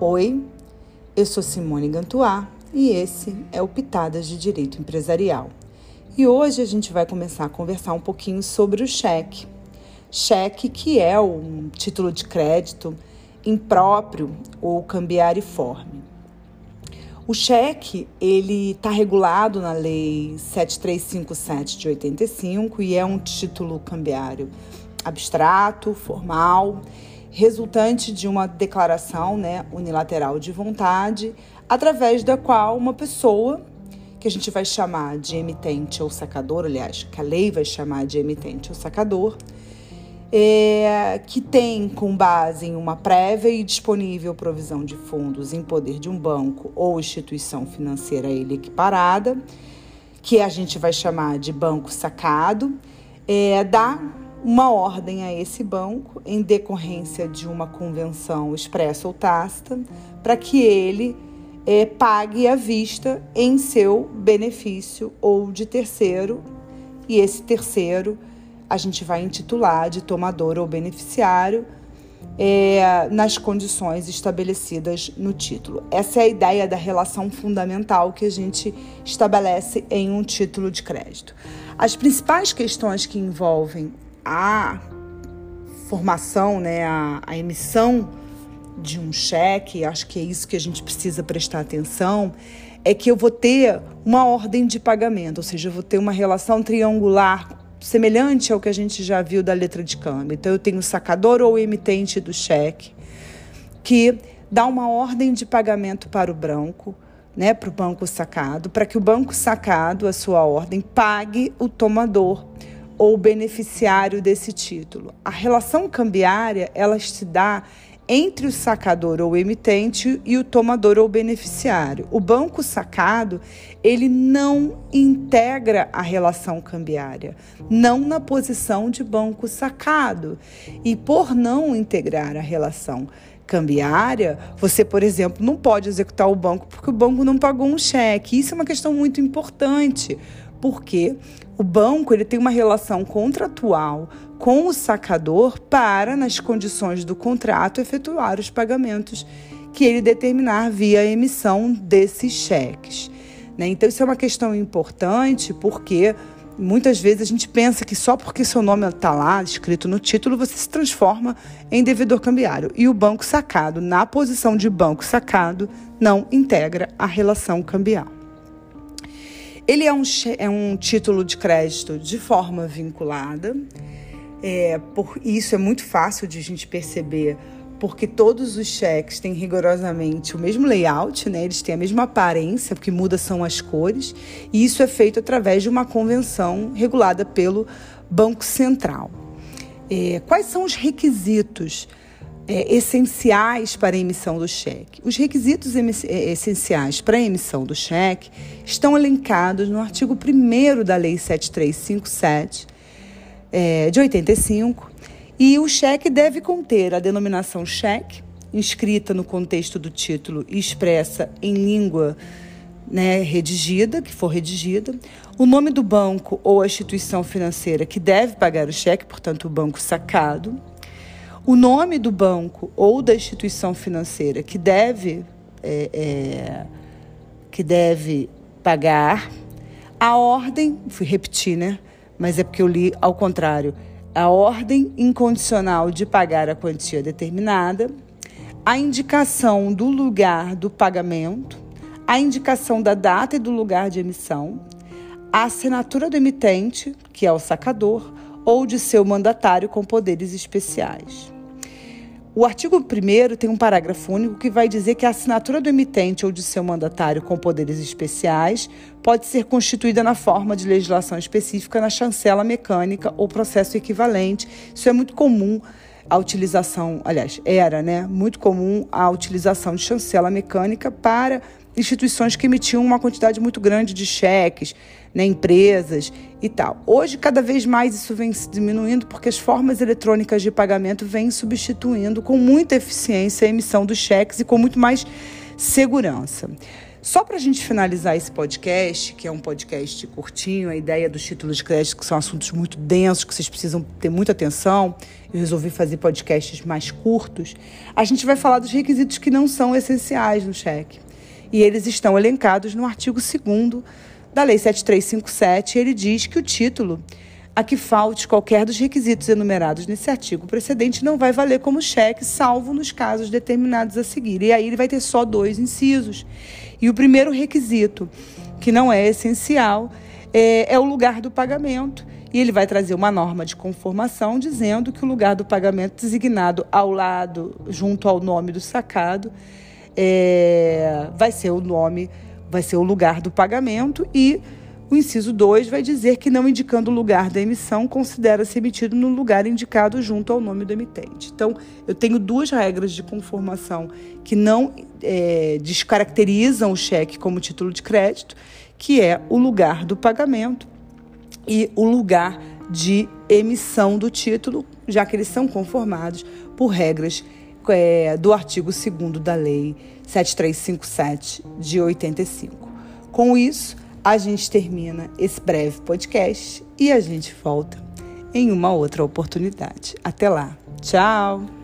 Oi, eu sou Simone Gantuá e esse é o Pitadas de Direito Empresarial. E hoje a gente vai começar a conversar um pouquinho sobre o cheque. Cheque que é um título de crédito impróprio ou cambiariforme. O cheque, ele está regulado na Lei 7357 de 85 e é um título cambiário abstrato, formal resultante de uma declaração né, unilateral de vontade, através da qual uma pessoa, que a gente vai chamar de emitente ou sacador, aliás, que a lei vai chamar de emitente ou sacador, é, que tem com base em uma prévia e disponível provisão de fundos em poder de um banco ou instituição financeira a ele equiparada, que a gente vai chamar de banco sacado, é, dá uma ordem a esse banco em decorrência de uma convenção expressa ou tácita para que ele é, pague à vista em seu benefício ou de terceiro e esse terceiro a gente vai intitular de tomador ou beneficiário é, nas condições estabelecidas no título. Essa é a ideia da relação fundamental que a gente estabelece em um título de crédito. As principais questões que envolvem a formação, né, a, a emissão de um cheque, acho que é isso que a gente precisa prestar atenção, é que eu vou ter uma ordem de pagamento, ou seja, eu vou ter uma relação triangular semelhante ao que a gente já viu da letra de câmbio. Então, eu tenho o sacador ou emitente do cheque, que dá uma ordem de pagamento para o branco, né, para o banco sacado, para que o banco sacado, a sua ordem, pague o tomador ou beneficiário desse título. A relação cambiária, ela se dá entre o sacador ou emitente e o tomador ou beneficiário. O banco sacado, ele não integra a relação cambiária, não na posição de banco sacado. E por não integrar a relação cambiária, você, por exemplo, não pode executar o banco porque o banco não pagou um cheque. Isso é uma questão muito importante, porque o banco ele tem uma relação contratual com o sacador para, nas condições do contrato, efetuar os pagamentos que ele determinar via emissão desses cheques. Né? Então, isso é uma questão importante porque muitas vezes a gente pensa que só porque seu nome está lá escrito no título você se transforma em devedor cambiário. E o banco sacado, na posição de banco sacado, não integra a relação cambial. Ele é um, é um título de crédito de forma vinculada. É, por isso é muito fácil de a gente perceber, porque todos os cheques têm rigorosamente o mesmo layout, né? eles têm a mesma aparência, o que muda são as cores, e isso é feito através de uma convenção regulada pelo Banco Central. É, quais são os requisitos é, essenciais para a emissão do cheque. Os requisitos é, essenciais para a emissão do cheque estão elencados no artigo 1 da Lei 7357 é, de 85 e o cheque deve conter a denominação cheque, inscrita no contexto do título e expressa em língua né, redigida, que for redigida, o nome do banco ou a instituição financeira que deve pagar o cheque, portanto, o banco sacado, o nome do banco ou da instituição financeira que deve, é, é, que deve pagar, a ordem, fui repetir, né? Mas é porque eu li ao contrário. A ordem incondicional de pagar a quantia determinada, a indicação do lugar do pagamento, a indicação da data e do lugar de emissão, a assinatura do emitente, que é o sacador, ou de seu mandatário com poderes especiais. O artigo 1 tem um parágrafo único que vai dizer que a assinatura do emitente ou de seu mandatário com poderes especiais pode ser constituída na forma de legislação específica na chancela mecânica ou processo equivalente. Isso é muito comum a utilização, aliás, era, né, muito comum a utilização de chancela mecânica para instituições que emitiam uma quantidade muito grande de cheques, né, empresas e tal. Hoje, cada vez mais isso vem se diminuindo porque as formas eletrônicas de pagamento vêm substituindo com muita eficiência a emissão dos cheques e com muito mais segurança. Só para a gente finalizar esse podcast, que é um podcast curtinho, a ideia dos títulos de crédito, que são assuntos muito densos, que vocês precisam ter muita atenção, eu resolvi fazer podcasts mais curtos. A gente vai falar dos requisitos que não são essenciais no cheque. E eles estão elencados no artigo 2 da Lei 7357. Ele diz que o título a que falte qualquer dos requisitos enumerados nesse artigo precedente não vai valer como cheque, salvo nos casos determinados a seguir. E aí ele vai ter só dois incisos. E o primeiro requisito, que não é essencial, é, é o lugar do pagamento. E ele vai trazer uma norma de conformação dizendo que o lugar do pagamento designado ao lado, junto ao nome do sacado, é, vai ser o nome, vai ser o lugar do pagamento e o inciso 2 vai dizer que, não indicando o lugar da emissão, considera-se emitido no lugar indicado junto ao nome do emitente. Então, eu tenho duas regras de conformação que não é, descaracterizam o cheque como título de crédito, que é o lugar do pagamento e o lugar de emissão do título, já que eles são conformados por regras é, do artigo 2 da Lei 7357 de 85. Com isso, a gente termina esse breve podcast e a gente volta em uma outra oportunidade. Até lá. Tchau!